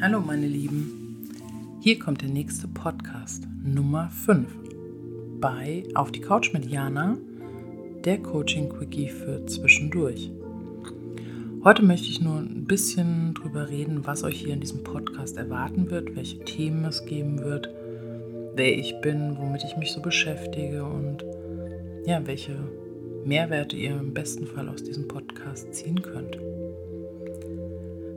Hallo meine Lieben, hier kommt der nächste Podcast Nummer 5 bei Auf die Couch mit Jana, der Coaching Quickie für zwischendurch. Heute möchte ich nur ein bisschen drüber reden, was euch hier in diesem Podcast erwarten wird, welche Themen es geben wird, wer ich bin, womit ich mich so beschäftige und ja, welche Mehrwerte ihr im besten Fall aus diesem Podcast ziehen könnt.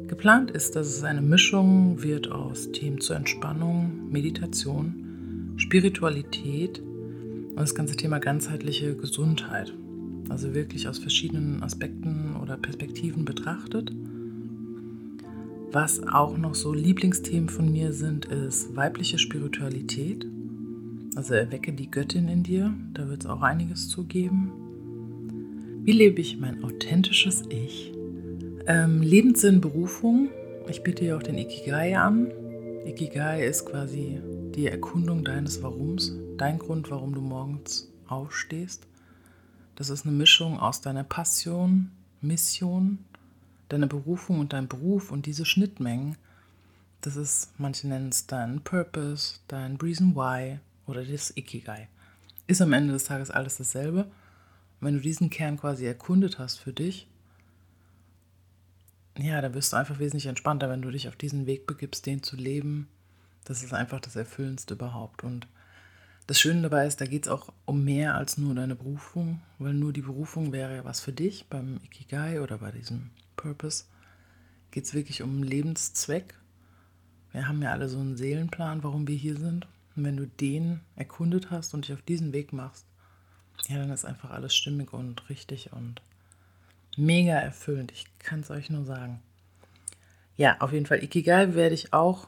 Geplant ist, dass es eine Mischung wird aus Themen zur Entspannung, Meditation, Spiritualität und das ganze Thema ganzheitliche Gesundheit. Also wirklich aus verschiedenen Aspekten oder Perspektiven betrachtet. Was auch noch so Lieblingsthemen von mir sind, ist weibliche Spiritualität. Also erwecke die Göttin in dir, da wird es auch einiges zugeben. Wie lebe ich mein authentisches Ich? Ähm, Lebenssinn, Berufung. Ich biete ja auch den Ikigai an. Ikigai ist quasi die Erkundung deines Warums, dein Grund, warum du morgens aufstehst. Das ist eine Mischung aus deiner Passion, Mission, deiner Berufung und deinem Beruf und diese Schnittmengen. Das ist, manche nennen es dein Purpose, dein Reason Why oder das Ikigai. Ist am Ende des Tages alles dasselbe. wenn du diesen Kern quasi erkundet hast für dich, ja, da wirst du einfach wesentlich entspannter, wenn du dich auf diesen Weg begibst, den zu leben. Das ist einfach das Erfüllendste überhaupt. Und das Schöne dabei ist, da geht es auch um mehr als nur deine Berufung, weil nur die Berufung wäre ja was für dich beim Ikigai oder bei diesem Purpose. Geht es wirklich um Lebenszweck. Wir haben ja alle so einen Seelenplan, warum wir hier sind. Und wenn du den erkundet hast und dich auf diesen Weg machst, ja, dann ist einfach alles stimmig und richtig und mega erfüllend. Ich kann es euch nur sagen. Ja, auf jeden Fall. Ikigai werde ich auch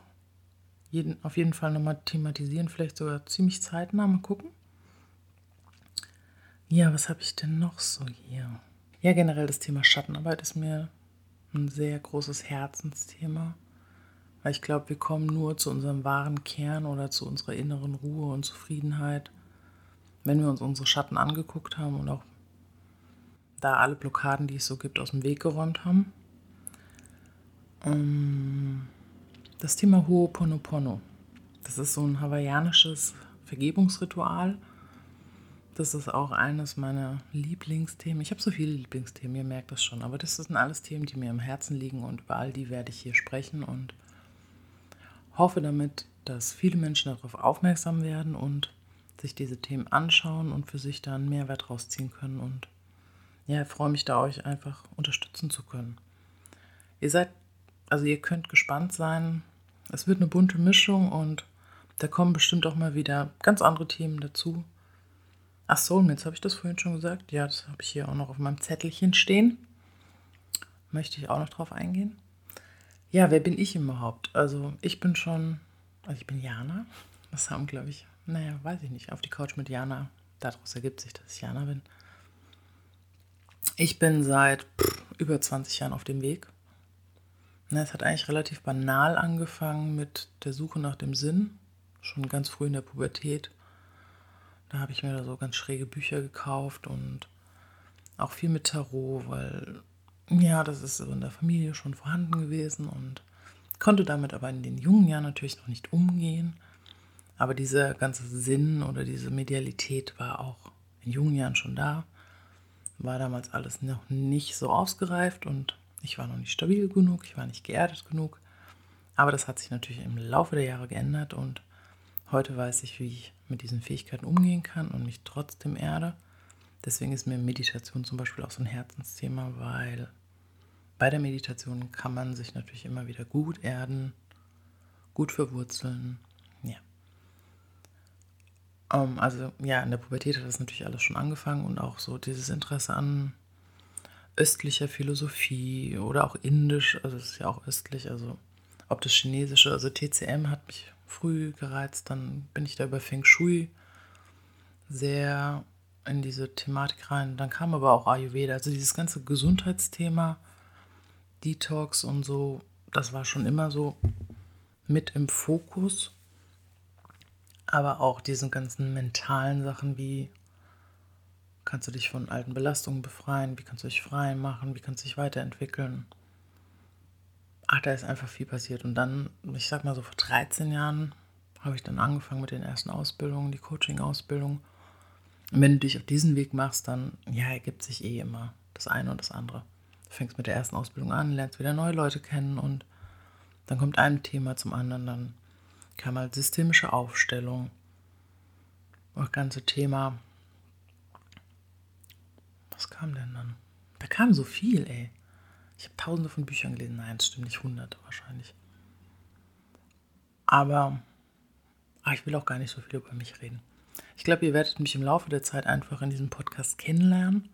jeden, auf jeden Fall nochmal thematisieren, vielleicht sogar ziemlich zeitnah. Mal gucken. Ja, was habe ich denn noch so hier? Ja, generell das Thema Schattenarbeit ist mir ein sehr großes Herzensthema. Weil ich glaube, wir kommen nur zu unserem wahren Kern oder zu unserer inneren Ruhe und Zufriedenheit, wenn wir uns unsere Schatten angeguckt haben und auch da alle Blockaden, die es so gibt, aus dem Weg geräumt haben. Ähm, das Thema Ho'oponopono. Das ist so ein hawaiianisches Vergebungsritual. Das ist auch eines meiner Lieblingsthemen. Ich habe so viele Lieblingsthemen, ihr merkt das schon. Aber das sind alles Themen, die mir im Herzen liegen und über all die werde ich hier sprechen und hoffe damit, dass viele Menschen darauf aufmerksam werden und sich diese Themen anschauen und für sich da einen Mehrwert rausziehen können und ja, freue mich da, euch einfach unterstützen zu können. Ihr seid, also ihr könnt gespannt sein. Es wird eine bunte Mischung und da kommen bestimmt auch mal wieder ganz andere Themen dazu. Ach, Soulmates, habe ich das vorhin schon gesagt? Ja, das habe ich hier auch noch auf meinem Zettelchen stehen. Möchte ich auch noch drauf eingehen? Ja, wer bin ich überhaupt? Also, ich bin schon, also ich bin Jana. Das haben, glaube ich, naja, weiß ich nicht, auf die Couch mit Jana. Daraus ergibt sich, dass ich Jana bin. Ich bin seit pff, über 20 Jahren auf dem Weg. Es hat eigentlich relativ banal angefangen mit der Suche nach dem Sinn, schon ganz früh in der Pubertät. Da habe ich mir da so ganz schräge Bücher gekauft und auch viel mit Tarot, weil ja, das ist in der Familie schon vorhanden gewesen und konnte damit aber in den jungen Jahren natürlich noch nicht umgehen. Aber dieser ganze Sinn oder diese Medialität war auch in jungen Jahren schon da war damals alles noch nicht so ausgereift und ich war noch nicht stabil genug, ich war nicht geerdet genug. Aber das hat sich natürlich im Laufe der Jahre geändert und heute weiß ich, wie ich mit diesen Fähigkeiten umgehen kann und mich trotzdem erde. Deswegen ist mir Meditation zum Beispiel auch so ein Herzensthema, weil bei der Meditation kann man sich natürlich immer wieder gut erden, gut verwurzeln um, ähm, also ja, in der Pubertät hat das natürlich alles schon angefangen und auch so dieses Interesse an östlicher Philosophie oder auch indisch, also es ist ja auch östlich, also ob das chinesische, also TCM hat mich früh gereizt, dann bin ich da über Feng Shui sehr in diese Thematik rein. Dann kam aber auch Ayurveda, also dieses ganze Gesundheitsthema, Detox und so, das war schon immer so mit im Fokus aber auch diese ganzen mentalen Sachen wie kannst du dich von alten Belastungen befreien? Wie kannst du dich frei machen? Wie kannst du dich weiterentwickeln? Ach, da ist einfach viel passiert. Und dann, ich sag mal so vor 13 Jahren, habe ich dann angefangen mit den ersten Ausbildungen, die Coaching-Ausbildung. Und wenn du dich auf diesen Weg machst, dann ja, ergibt sich eh immer das eine und das andere. Du fängst mit der ersten Ausbildung an, lernst wieder neue Leute kennen und dann kommt ein Thema zum anderen. Dann kam halt systemische Aufstellung. Das ganze Thema. Was kam denn dann? Da kam so viel, ey. Ich habe tausende von Büchern gelesen. Nein, stimmt nicht, hunderte wahrscheinlich. Aber ach, ich will auch gar nicht so viel über mich reden. Ich glaube, ihr werdet mich im Laufe der Zeit einfach in diesem Podcast kennenlernen.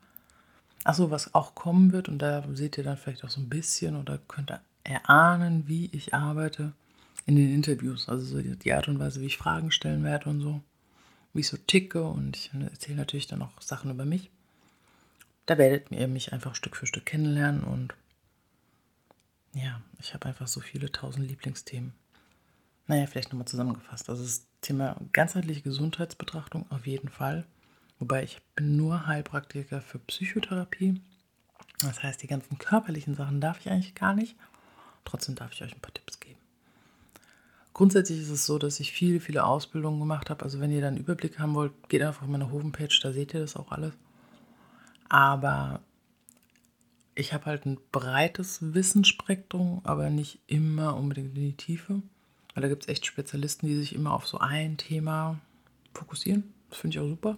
Achso, was auch kommen wird, und da seht ihr dann vielleicht auch so ein bisschen oder könnt ihr erahnen, wie ich arbeite in den Interviews. Also so die Art und Weise, wie ich Fragen stellen werde und so. Wie ich so ticke und ich erzähle natürlich dann auch Sachen über mich. Da werdet ihr mich einfach Stück für Stück kennenlernen und ja, ich habe einfach so viele tausend Lieblingsthemen. Naja, vielleicht nochmal zusammengefasst. Also das Thema ganzheitliche Gesundheitsbetrachtung auf jeden Fall. Wobei ich bin nur Heilpraktiker für Psychotherapie. Das heißt, die ganzen körperlichen Sachen darf ich eigentlich gar nicht. Trotzdem darf ich euch ein paar Tipps geben. Grundsätzlich ist es so, dass ich viele, viele Ausbildungen gemacht habe. Also wenn ihr da einen Überblick haben wollt, geht einfach auf meine Homepage, da seht ihr das auch alles. Aber ich habe halt ein breites Wissensspektrum, aber nicht immer unbedingt in die Tiefe. Weil da gibt es echt Spezialisten, die sich immer auf so ein Thema fokussieren. Das finde ich auch super.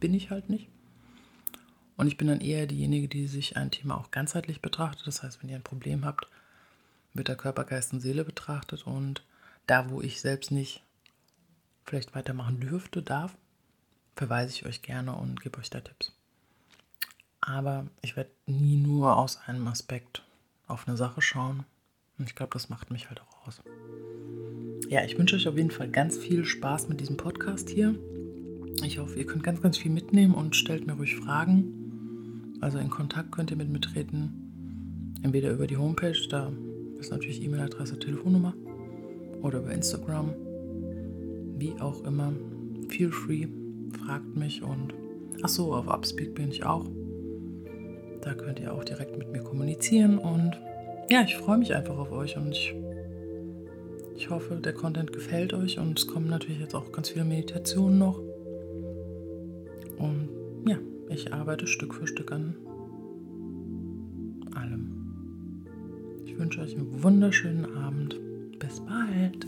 Bin ich halt nicht. Und ich bin dann eher diejenige, die sich ein Thema auch ganzheitlich betrachtet. Das heißt, wenn ihr ein Problem habt, wird der Körper, Geist und Seele betrachtet. Und da, wo ich selbst nicht vielleicht weitermachen dürfte, darf, verweise ich euch gerne und gebe euch da Tipps. Aber ich werde nie nur aus einem Aspekt auf eine Sache schauen. Und ich glaube, das macht mich halt auch aus. Ja, ich wünsche euch auf jeden Fall ganz viel Spaß mit diesem Podcast hier. Ich hoffe, ihr könnt ganz, ganz viel mitnehmen und stellt mir ruhig Fragen. Also in Kontakt könnt ihr mit mir treten. Entweder über die Homepage, da ist natürlich E-Mail-Adresse, Telefonnummer. Oder über Instagram. Wie auch immer. Feel free. Fragt mich und. Achso, auf Upspeak bin ich auch. Da könnt ihr auch direkt mit mir kommunizieren und ja, ich freue mich einfach auf euch und ich, ich hoffe, der Content gefällt euch und es kommen natürlich jetzt auch ganz viele Meditationen noch. Und ja, ich arbeite Stück für Stück an allem. Ich wünsche euch einen wunderschönen Abend. Bis bald.